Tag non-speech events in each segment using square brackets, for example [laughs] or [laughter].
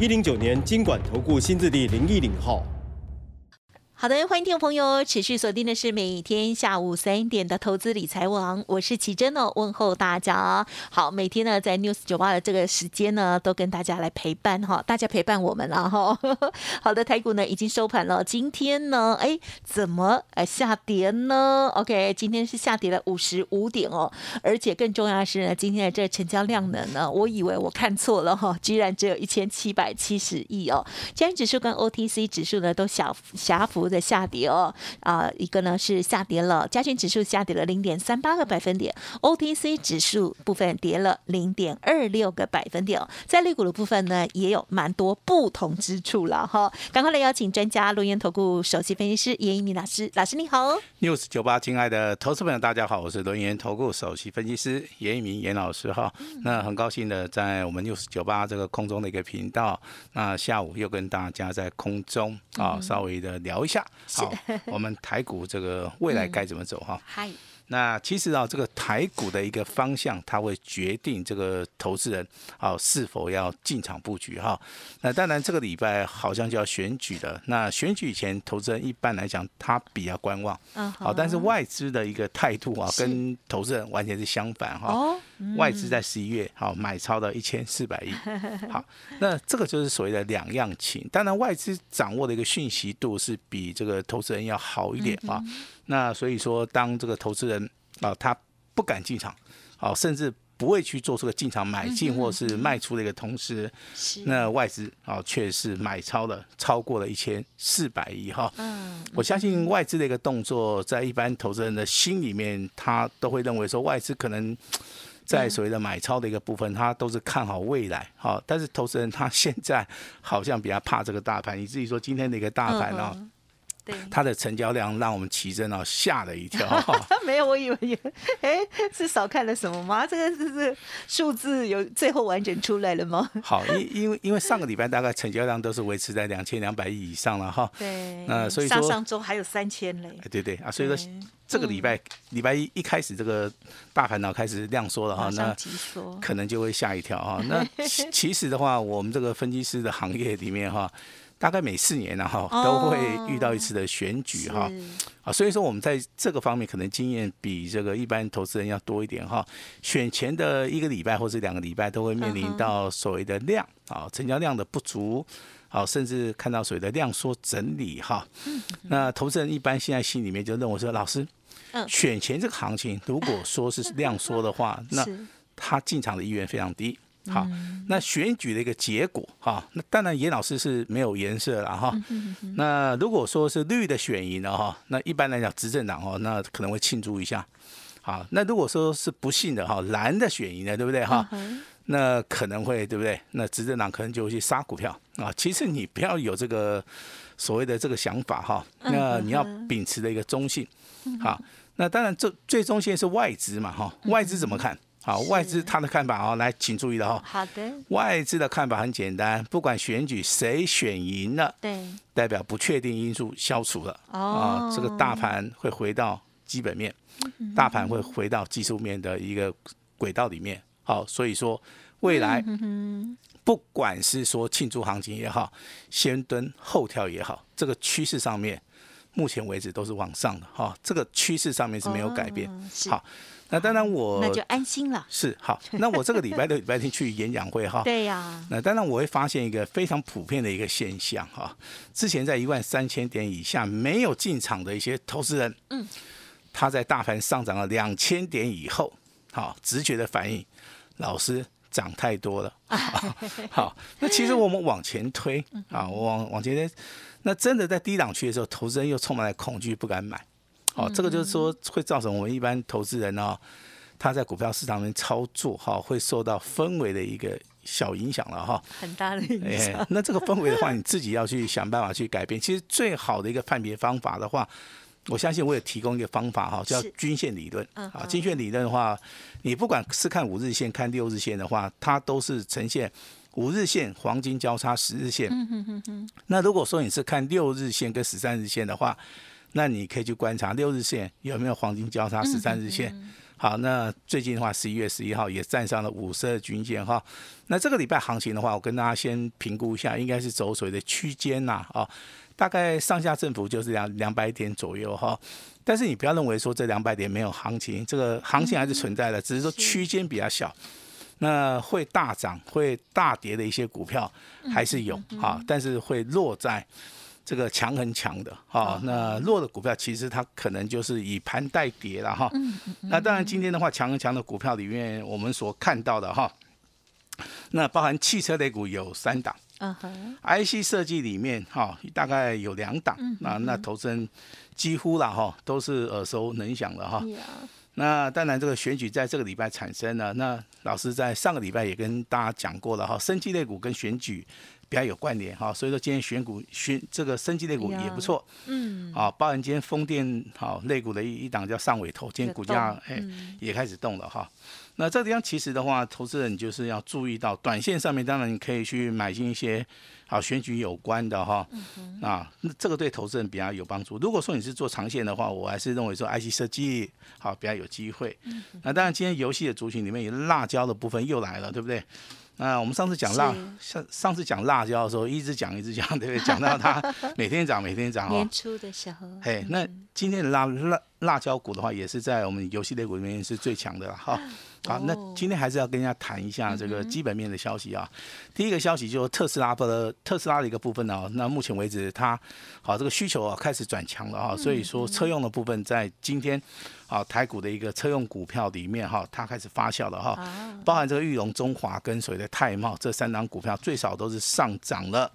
一零九年经管投顾新字第零一零号。好的，欢迎听众朋友持续锁定的是每天下午三点的投资理财网，我是奇珍哦，问候大家。好，每天呢在 News 九八的这个时间呢，都跟大家来陪伴哈，大家陪伴我们了哈。[laughs] 好的，台股呢已经收盘了，今天呢，哎，怎么呃下跌呢？OK，今天是下跌了五十五点哦，而且更重要的是呢，今天的这成交量呢，呢，我以为我看错了哈，居然只有一千七百七十亿哦。今天指数跟 OTC 指数呢都小狭幅。的下跌哦，啊，一个呢是下跌了，加权指数下跌了零点三八个百分点，OTC 指数部分跌了零点二六个百分点哦，在类股的部分呢也有蛮多不同之处了哈，赶快来邀请专家录音投顾首席分析师严一鸣老师，老师你好，news 九八，亲爱的投资朋友大家好，我是轮研投顾首席分析师严一鸣严老师哈，那很高兴的在我们 news 九八这个空中的一个频道，那下午又跟大家在空中啊稍微的聊一下。好，我们台股这个未来该怎么走哈？嗨。那其实啊，这个台股的一个方向，它会决定这个投资人啊是否要进场布局哈。那当然，这个礼拜好像就要选举了。那选举以前，投资人一般来讲他比较观望，嗯，好。但是外资的一个态度啊，跟投资人完全是相反哈。哦。外资在十一月好买超了一千四百亿，好，那这个就是所谓的两样情。当然，外资掌握的一个讯息度是比这个投资人要好一点啊。那所以说，当这个投资人啊，他不敢进场，好，甚至不会去做这个进场买进或是卖出的一个同时，那外资啊，却是买超了超过了一千四百亿哈。嗯，我相信外资的一个动作，在一般投资人的心里面，他都会认为说，外资可能在所谓的买超的一个部分，他都是看好未来好。但是投资人他现在好像比较怕这个大盘，以至于说今天的一个大盘啊。它的成交量让我们奇珍哦吓了一跳。[laughs] 没有，我以为有，哎，是少看了什么吗？这个是是数字有最后完整出来了吗？[laughs] 好，因因为因为上个礼拜大概成交量都是维持在两千两百亿以上了哈。对。那所以说上上周还有三千嘞。对对啊，所以说这个礼拜礼拜一一开始这个大盘呢开始量缩了哈，那可能就会吓一跳哈。[laughs] 那其实的话，我们这个分析师的行业里面哈。大概每四年呢哈，都会遇到一次的选举哈，啊，所以说我们在这个方面可能经验比这个一般投资人要多一点哈。选前的一个礼拜或者两个礼拜都会面临到所谓的量啊，成交量的不足，好，甚至看到所谓的量缩整理哈。那投资人一般现在心里面就认为说，老师，选前这个行情如果说是量缩的话，[laughs] 那他进场的意愿非常低。好，那选举的一个结果哈，那当然严老师是没有颜色了哈。那如果说是绿的选赢了哈，那一般来讲执政党哈，那可能会庆祝一下。好，那如果说是不幸的哈，蓝的选赢了，对不对哈？那可能会对不对？那执政党可能就会去杀股票啊。其实你不要有这个所谓的这个想法哈，那你要秉持的一个中性。好，那当然这最中性是外资嘛哈，外资怎么看？好，外资他的看法哦，来，请注意了哈。好的。外资的看法很简单，不管选举谁选赢了，对，代表不确定因素消除了，啊，这个大盘会回到基本面，大盘会回到技术面的一个轨道里面。好，所以说未来，不管是说庆祝行情也好，先蹲后跳也好，这个趋势上面，目前为止都是往上的哈，这个趋势上面是没有改变。好。那当然我那就安心了。是好，那我这个礼拜六、礼拜天去演讲会哈。[laughs] 对呀。那当然我会发现一个非常普遍的一个现象哈，之前在一万三千点以下没有进场的一些投资人，嗯，他在大盘上涨了两千点以后，好直觉的反应，老师涨太多了。[laughs] 好，那其实我们往前推啊，我往往前推，那真的在低档区的时候，投资人又充满了恐惧，不敢买。哦，这个就是说会造成我们一般投资人呢，他在股票市场里面操作哈，会受到氛围的一个小影响了哈。很大的影响。哎，那这个氛围的话，你自己要去想办法去改变。其实最好的一个判别方法的话，我相信我也提供一个方法哈，叫均线理论。嗯啊，均线理论的话，你不管是看五日线、看六日线的话，它都是呈现五日线黄金交叉十日线。嗯哼哼哼，那如果说你是看六日线跟十三日线的话，那你可以去观察六日线有没有黄金交叉十三日线。好，那最近的话，十一月十一号也站上了五十二均线哈。那这个礼拜行情的话，我跟大家先评估一下，应该是走所谓的区间呐啊，大概上下振幅就是两两百点左右哈。但是你不要认为说这两百点没有行情，这个行情还是存在的，只是说区间比较小。那会大涨、会大跌的一些股票还是有啊，但是会落在这个强很强的哈。那弱的股票其实它可能就是以盘代跌了哈。那当然今天的话，强很强的股票里面，我们所看到的哈，那包含汽车类股有三档，，IC 设计里面哈大概有两档，那那投资人几乎了哈都是耳熟能详的哈。呀，那当然，这个选举在这个礼拜产生了。那老师在上个礼拜也跟大家讲过了哈，生机类股跟选举比较有关联哈，所以说今天选股选这个升级类股也不错嗯，啊。包含今天风电好类股的一一档叫上尾头，今天股价哎、嗯也开始动了哈。那这个地方其实的话，投资人就是要注意到，短线上面当然你可以去买进一些好选举有关的哈，啊，那这个对投资人比较有帮助。如果说你是做长线的话，我还是认为说 IC 设计好比较有机会。那当然，今天游戏的族群里面有辣椒的部分又来了，对不对？那我们上次讲辣，上上次讲辣椒的时候，一直讲一直讲，对不对？[laughs] 讲到它 [laughs] 每天涨，每天涨哦年。初的时候，嘿，那今天的辣辣辣椒股的话，也是在我们游戏类股里面是最强的了哈。好，那哦。今天还是要跟大家谈一下这个基本面的消息啊。第一个消息就是特斯拉的特斯拉的一个部分呢、那目前为止它好这个需求啊开始转强了啊，所以说车用的部分在今天啊台股的一个车用股票里面哈，它开始发酵了哈。啊，包含这个玉龙、中华跟所谓的泰茂这三档股票，最少都是上涨了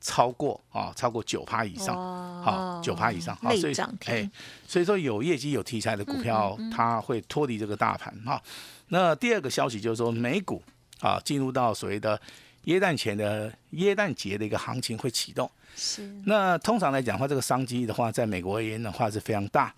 超过啊超过九趴以上，好九趴以上，好，所以哎，所以说有业绩有题材的股票，它会脱离这个大盘哈。那第二个消息就是说，美股啊进入到所谓的耶诞前的耶诞节的一个行情会启动。是，那通常来讲的话，这个商机的话，在美国而言的话是非常大。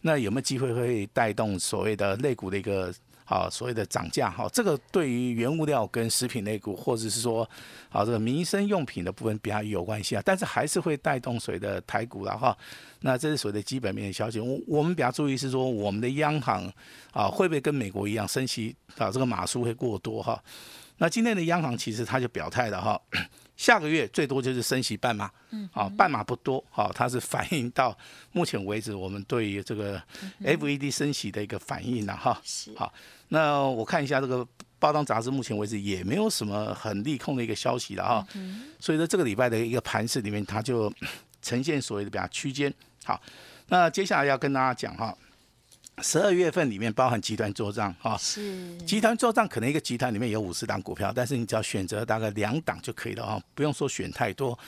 那有没有机会会带动所谓的类股的一个啊所谓的涨价？哈，这个对于原物料跟食品类股，或者是说啊这个民生用品的部分比较有关系啊，但是还是会带动所谓的台股了哈。那这是所谓的基本面消息。我我们比较注意是说，我们的央行啊会不会跟美国一样升息啊？这个码数会过多哈？那今天的央行其实他就表态了哈，下个月最多就是升息半码，嗯，啊，半码不多，好、它是反映到目前为止我们对于这个 FED 升息的一个反应了哈。是，好，那我看一下这个报章杂志，目前为止也没有什么很利空的一个消息了哈。所以说这个礼拜的一个盘市里面，它就呈现所谓的比较区间。好，那接下来要跟大家讲哈，十二月份里面包含集团做账哈。是，集团做账可能一个集团里面有五十档股票，但是你只要选择大概两档就可以了哈，不用说选太多。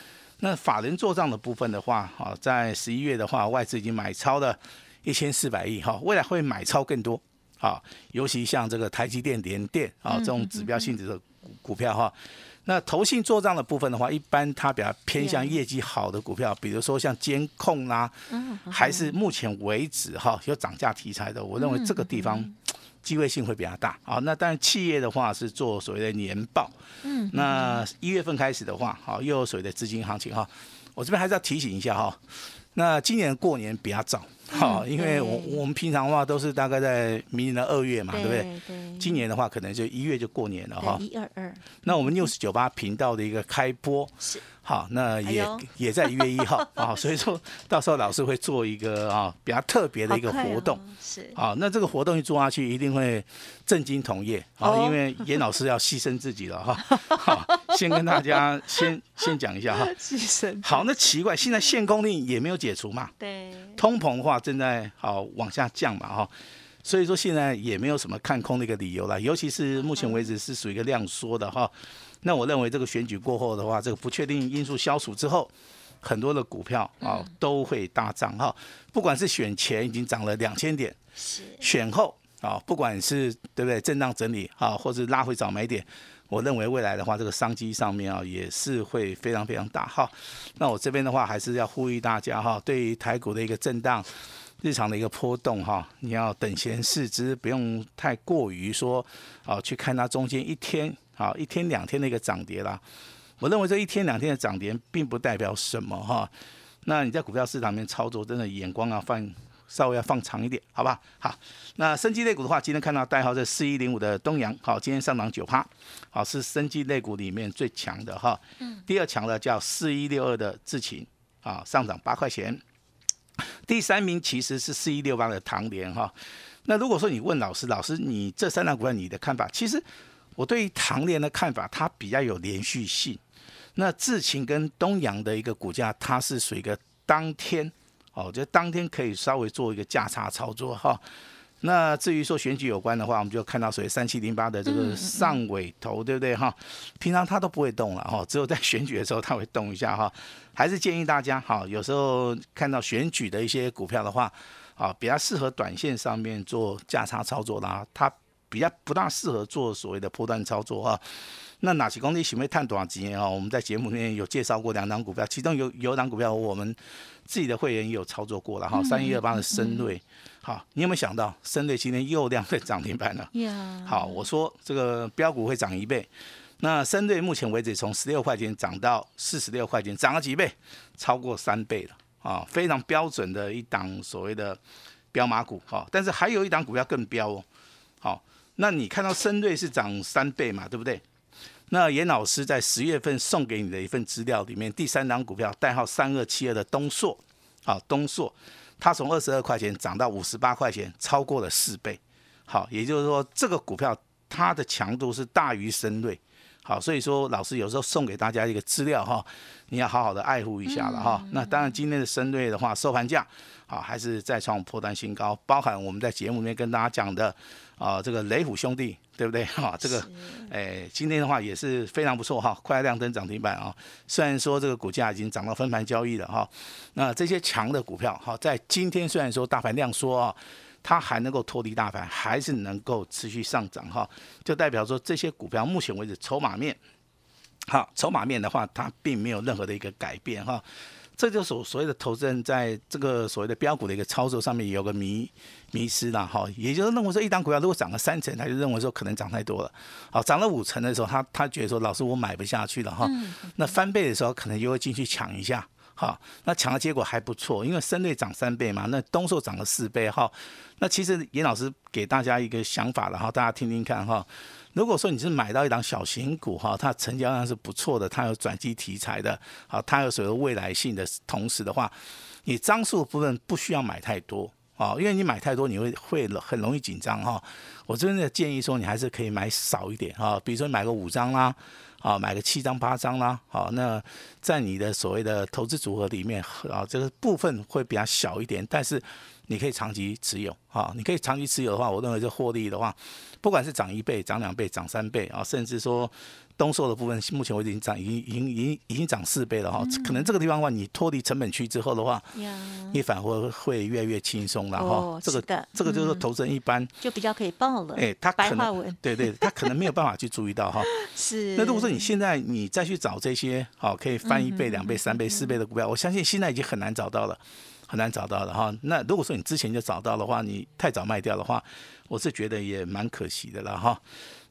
那法人做账的部分的话，啊，在十一月的话，外资已经买超了一千四百亿哈，未来会买超更多啊，尤其像这个台积电、联电啊这种指标性质的股股票哈。那投信做账的部分的话，一般它比较偏向业绩好的股票，比如说像监控啦、还是目前为止哈有涨价题材的，我认为这个地方机会性会比较大。啊，那当然企业的话是做所谓的年报，嗯，那一月份开始的话，好又有所谓的资金行情哈。我这边还是要提醒一下哈，那今年过年比较早，好，因为我我们平常的话都是大概在明年的二月嘛，对不对？对对，今年的话，可能就一月就过年了哈。一二二那我们 news 九八频道的一个开播，是好，那也、哎也在一月一号 [laughs] 啊，所以说到时候老师会做一个啊比较特别的一个活动。哦是，啊，那这个活动一做下去，一定会震惊同业啊，哦因为严老师要牺牲自己了哈。好，先跟大家 [laughs] 先先讲一下哈。牺牲，好，那奇怪，现在限空令也没有解除嘛，对，通膨的话正在好往下降嘛哈，所以说现在也没有什么看空的一个理由了，尤其是目前为止是属于一个量缩的哈。那我认为这个选举过后的话，这个不确定因素消除之后，很多的股票啊都会大涨哈，不管是选前已经涨了两千点，是，选后啊，不管是对不对震荡整理啊，或是拉回早买点，我认为未来的话，这个商机上面啊，也是会非常非常大哈。那我这边的话，还是要呼吁大家哈，对于台股的一个震荡、日常的一个波动哈，你要等闲视之，不用太过于说啊，去看它中间一天啊、一天两天的一个涨跌啦。我认为这一天两天的涨跌，并不代表什么哈。那你在股票市场面操作，真的眼光要放稍微要放长一点，好吧？好，那生机类股的话，今天看到代号是四一零五的东阳，好，今天上涨九趴，好，是生机类股里面最强的哈。嗯。第二强的叫四一六二的智勤，啊，上涨八块钱。第三名其实是四一六八的唐联哈。那如果说你问老师，老师你这三档股票你的看法，其实我对于唐联的看法，它比较有连续性。那智勤跟东阳的一个股价，它是属于一个当天。哦，就当天可以稍微做一个价差操作哈。那至于说选举有关的话，我们就看到所谓三七零八的这个上尾头，对不对哈？平常它都不会动了哈，只有在选举的时候它会动一下哈。还是建议大家哈，有时候看到选举的一些股票的话，啊，比较适合短线上面做价差操作啦，它比较不大适合做所谓的波段操作哈。那哪些公司喜欢探多少钱啊？我们在节目里面有介绍过两档股票，其中有有档股票我们自己的会员也有操作过了哈。三一二八的深瑞，好，你有没有想到深瑞今天又亮在涨停板了？[laughs] 好，我说这个标股会涨一倍，那深瑞目前为止从十六块钱涨到四十六块钱，涨了几倍？超过三倍了啊！非常标准的一档所谓的标马股哈。但是还有一档股票更标哦。好，那你看到深瑞是涨三倍嘛？对不对？那严老师在十月份送给你的一份资料里面，第三张股票代号三二七二的东硕，好，东硕，它从二十二块钱涨到五十八块钱，超过了四倍，好，也就是说这个股票它的强度是大于深瑞，好，所以说老师有时候送给大家一个资料哈，你要好好的爱护一下了哈。那当然今天的深瑞的话，收盘价好还是再创破单新高，包含我们在节目里面跟大家讲的。啊，这个雷虎兄弟对不对？哈，这个，哎，今天的话也是非常不错哈，快亮灯涨停板啊。虽然说这个股价已经涨到分盘交易了哈，那这些强的股票哈，在今天虽然说大盘量缩啊，它还能够脱离大盘，还是能够持续上涨哈，就代表说这些股票目前为止筹码面，好，筹码面的话它并没有任何的一个改变哈。这就是所所谓的投资人在这个所谓的标股的一个操作上面有个迷迷失了哈，也就是认为说一档股票如果涨了三成，他就认为说可能涨太多了，好涨了五成的时候，他他觉得说老师我买不下去了哈，那翻倍的时候可能就会进去抢一下，好，那抢的结果还不错，因为深瑞涨三倍嘛，那东寿涨了四倍哈，那其实严老师给大家一个想法了哈，大家听听看哈。如果说你是买到一档小型股哈，它成交量是不错的，它有转机题材的，好，它有所谓未来性的同时的话，你张数部分不需要买太多啊，因为你买太多你会会很容易紧张哈。我真的建议说你还是可以买少一点哈，比如说买个五张啦，啊，买个七张八张啦，好，那在你的所谓的投资组合里面啊，这个部分会比较小一点，但是。你可以长期持有，哈，你可以长期持有的话，我认为这获利的话，不管是涨一倍、涨两倍、涨三倍啊，甚至说东硕的部分，目前为止已经涨，已经、已经、已经、已经涨四倍了哈。可能这个地方的话，你脱离成本区之后的话，你反而会越来越轻松了哈。这个这个就是投资人一般就比较可以报了。哎，他可能对对，他可能没有办法去注意到哈。[laughs] 是。那如果说你现在你再去找这些好可以翻一倍、两倍、三倍、四倍的股票，我相信现在已经很难找到了。很难找到了哈，那如果说你之前就找到的话，你太早卖掉的话，我是觉得也蛮可惜的了哈。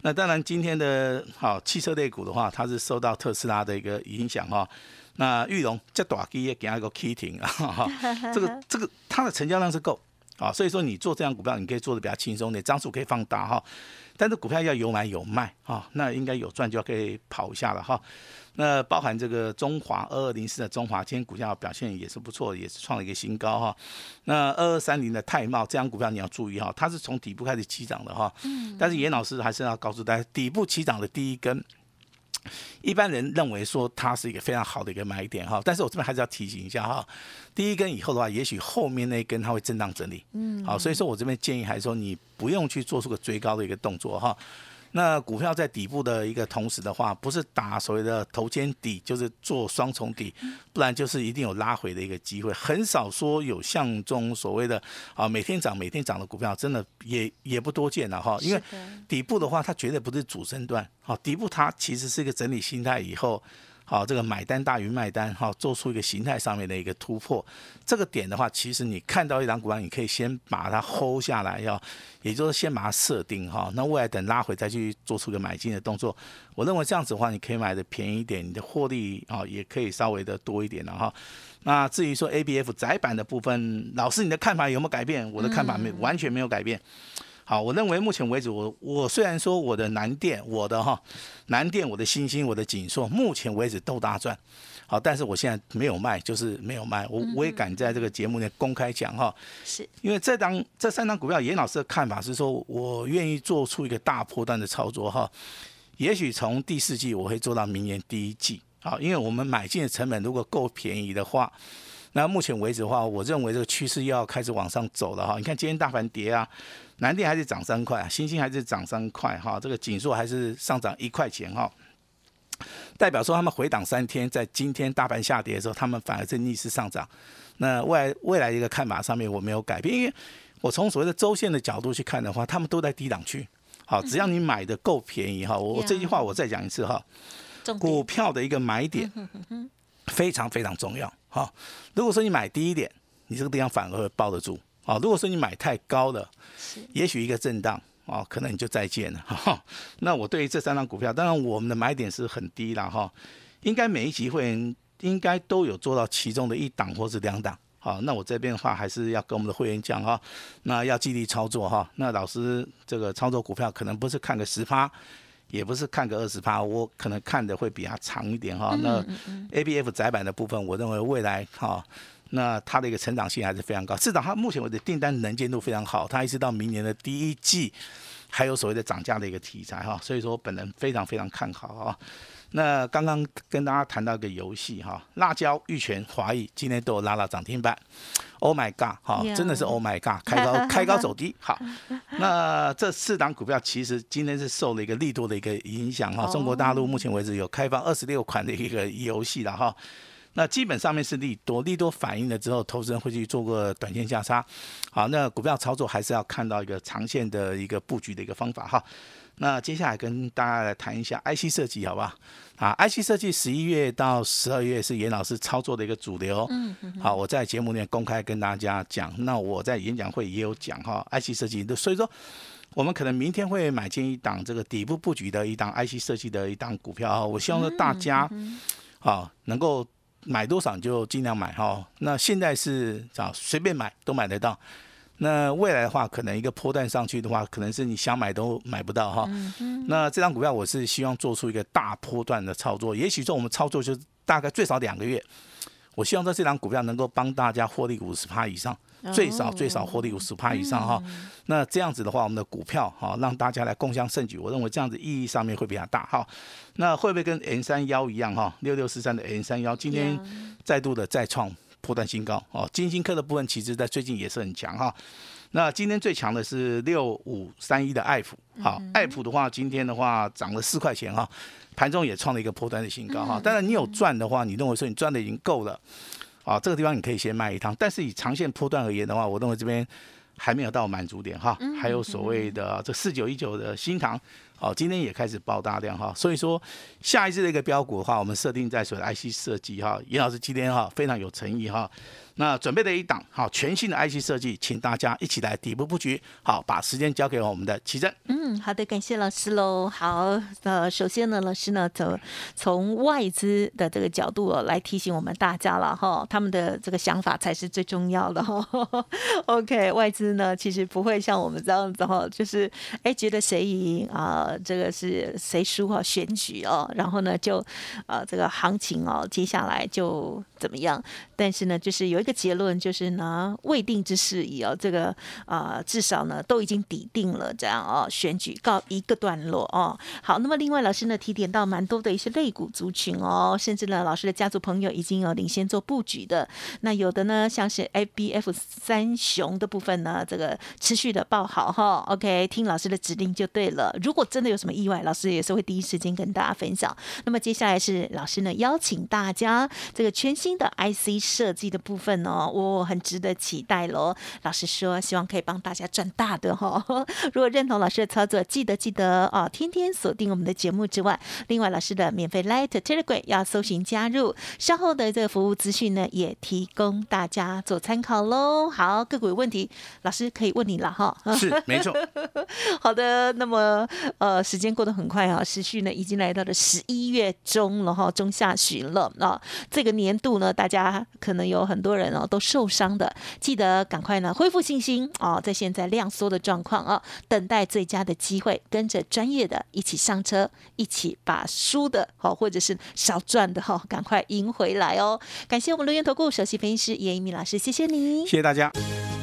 那当然，今天的好汽车类股的话，它是受到特斯拉的一个影响哈。那玉龙这大基也给它一个 k i t t i n g 啊，这个这个它的成交量是够啊，所以说你做这样股票，你可以做的比较轻松点，张数可以放大哈。但是股票要有买有卖啊，那应该有赚就要可以跑一下了哈。那包含这个中华二二零四的中华，今天股价表现也是不错，也是创了一个新高哈。那二二三零的泰茂，这张股票你要注意哈，它是从底部开始起涨的哈。嗯。但是严老师还是要告诉大家，底部起涨的第一根，一般人认为说它是一个非常好的一个买点哈。但是我这边还是要提醒一下哈，第一根以后的话，也许后面那一根它会震荡整理。嗯。好，所以说我这边建议还是说你不用去做出个追高的一个动作哈。那股票在底部的一个同时的话，不是打所谓的头肩底，就是做双重底，不然就是一定有拉回的一个机会。很少说有像中所谓的啊每天涨每天涨的股票，真的也也不多见了哈。因为底部的话，它绝对不是主升段，好，底部它其实是一个整理心态以后。好，这个买单大于卖单，哈，做出一个形态上面的一个突破。这个点的话，其实你看到一张股票，你可以先把它 hold 下来，要，也就是先把它设定哈。那未来等拉回再去做出个买进的动作。我认为这样子的话，你可以买的便宜一点，你的获利啊也可以稍微的多一点了哈。那至于说 A B F 窄板的部分，老师你的看法有没有改变？我的看法没完全没有改变。好，我认为目前为止，我我虽然说我的南电，我的哈南电，我的星星，我的锦硕，目前为止都大赚。好，但是我现在没有卖，就是没有卖。我我也敢在这个节目内公开讲哈，是因为这张这三张股票，严老师的看法是说，我愿意做出一个大波段的操作哈。也许从第四季我会做到明年第一季。好，因为我们买进的成本如果够便宜的话。那目前为止的话，我认为这个趋势又要开始往上走了哈。你看今天大盘跌啊，南电还是涨三块，星星还是涨三块哈，这个锦硕还是上涨一块钱哈，代表说他们回档三天，在今天大盘下跌的时候，他们反而是逆势上涨。那未来未来一个看法上面我没有改变，因为我从所谓的周线的角度去看的话，他们都在低档区。好，只要你买的够便宜哈，我这句话我再讲一次哈，股票的一个买点。非常非常重要，哈。如果说你买低一点，你这个地方反而会抱得住，啊。如果说你买太高了，也许一个震荡，啊，可能你就再见了，[laughs] 哈。那我对于这三张股票，当然我们的买点是很低了，哈。应该每一集会员应该都有做到其中的一档或是两档，好。那我这边的话还是要跟我们的会员讲，哈，那要纪律操作，哈。那老师这个操作股票可能不是看个十趴。也不是看个二十趴，我可能看的会比它长一点哈。那 A B F 窄板的部分，我认为未来哈，那它的一个成长性还是非常高。至少它目前为止订单能见度非常好，它一直到明年的第一季还有所谓的涨价的一个题材哈，所以说本人非常非常看好啊。那刚刚跟大家谈到一个游戏哈，辣椒、玉泉、华谊今天都有拉到涨停板。Oh my god！哈，真的是 Oh my god！开高 [laughs] 开高走低。好，那这四档股票其实今天是受了一个力度的一个影响哈。中国大陆目前为止有开放二十六款的一个游戏了哈。那基本上面是利多，利多反应了之后，投资人会去做个短线价差。好，那股票操作还是要看到一个长线的一个布局的一个方法哈。那接下来跟大家来谈一下 IC 设计，好不好？啊，IC 设计十一月到十二月是严老师操作的一个主流。嗯嗯。好，我在节目里面公开跟大家讲，那我在演讲会也有讲哈，IC 设计。所以说，我们可能明天会买进一档这个底部布局的一档 IC 设计的一档股票哈。我希望说大家，啊，能够买多少就尽量买哈。那现在是啊，随便买都买得到。那未来的话，可能一个波段上去的话，可能是你想买都买不到哈。那这张股票我是希望做出一个大波段的操作，也许说我们操作就大概最少两个月。我希望在这张股票能够帮大家获利五十趴以上，最少最少获利五十趴以上哈。那这样子的话，我们的股票哈，让大家来共襄盛举，我认为这样子意义上面会比较大哈。那会不会跟 N 三幺一样哈？六六四三的 N 三幺今天再度的再创。破断新高哦，金星科的部分其实在最近也是很强哈。那今天最强的是六五三一的爱普，好，爱普的话今天的话涨了四块钱哈，盘中也创了一个破断的新高哈。当然你有赚的话，你认为说你赚的已经够了，啊，这个地方你可以先卖一趟。但是以长线破断而言的话，我认为这边还没有到满足点哈，还有所谓的这四九一九的新塘。好，今天也开始爆大量哈，所以说下一次的一个标股的话，我们设定在所谓的 IC 设计哈，严老师今天哈非常有诚意哈。那准备的一档好全新的 IC 设计，请大家一起来底部布局。好，把时间交给我们的奇珍。嗯，好的，感谢老师喽。好，呃，首先呢，老师呢从从外资的这个角度来提醒我们大家了哈，他们的这个想法才是最重要的哈。[laughs] OK，外资呢其实不会像我们这样子哈，就是哎觉得谁赢啊，呃这个是谁输哈，选举哦，然后呢就呃这个行情哦，接下来就怎么样？但是呢，就是有一。个结论就是呢，未定之事宜哦，这个啊，至少呢都已经抵定了，这样哦，选举告一个段落哦。好，那么另外老师呢提点到蛮多的一些类股族群哦，甚至呢老师的家族朋友已经有领先做布局的，那有的呢像是 A B F 三雄的部分呢，这个持续的报好哈，OK，听老师的指令就对了。如果真的有什么意外，老师也是会第一时间跟大家分享。那么接下来是老师呢邀请大家这个全新的 IC 设计的部分哦，我很值得期待喽。老师说希望可以帮大家赚大的哈。[laughs] 如果认同老师的操作，记得记得哦，天天锁定我们的节目之外，另外老师的免费 Light Telegram 要搜寻加入，稍后的这个服务资讯呢也提供大家做参考喽。好，个股有问题，老师可以问你了哈。是没错。[laughs] 好的，那么呃，时间过得很快啊，时序呢已经来到了十一月中了哈，中下旬了啊。这个年度呢，大家可能有很多人哦都受伤的，记得赶快呢恢复信心哦，在现在量缩的状况啊，等待最佳的机会，跟着专业的一起上车，一起把输的哦或者是少赚的哈，赶快赢回来哦。感谢我们留言投顾首席分析师叶一鸣老师，谢谢你，谢谢大家。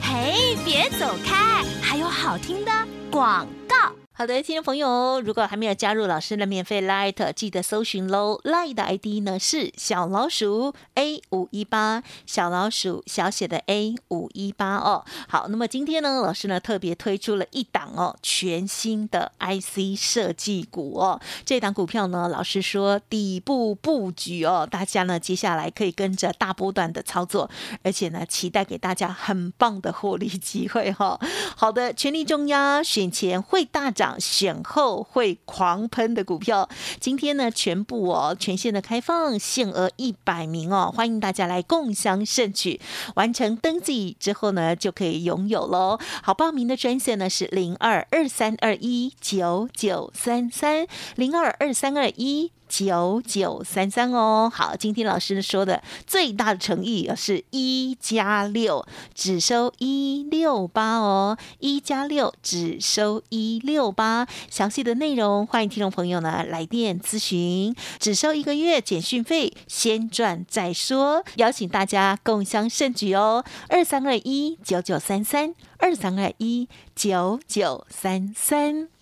嘿，别走开，还有好听的广告。好的，听众朋友，如果还没有加入老师的免费 Light，记得搜寻喽。Light 的 ID 呢是小老鼠 A 五一八，小老鼠小写的 A 五一八哦。好，那么今天呢，老师呢特别推出了一档哦，全新的 IC 设计股哦。这档股票呢，老师说底部布局哦，大家呢接下来可以跟着大波段的操作，而且呢期待给大家很棒的获利机会哈。好的，全力重压，选前会大涨。选后会狂喷的股票，今天呢全部哦全线的开放，限额一百名哦，欢迎大家来共享盛举。完成登记之后呢，就可以拥有喽。好，报名的专线呢是零二二三二一九九三三零二二三二一。九九三三哦，好，今天老师说的最大的诚意是一加六，只收一六八哦，一加六只收一六八，详细的内容欢迎听众朋友呢来电咨询，只收一个月简讯费，先赚再说，邀请大家共襄盛举哦，二三二一九九三三，二三二一九九三三。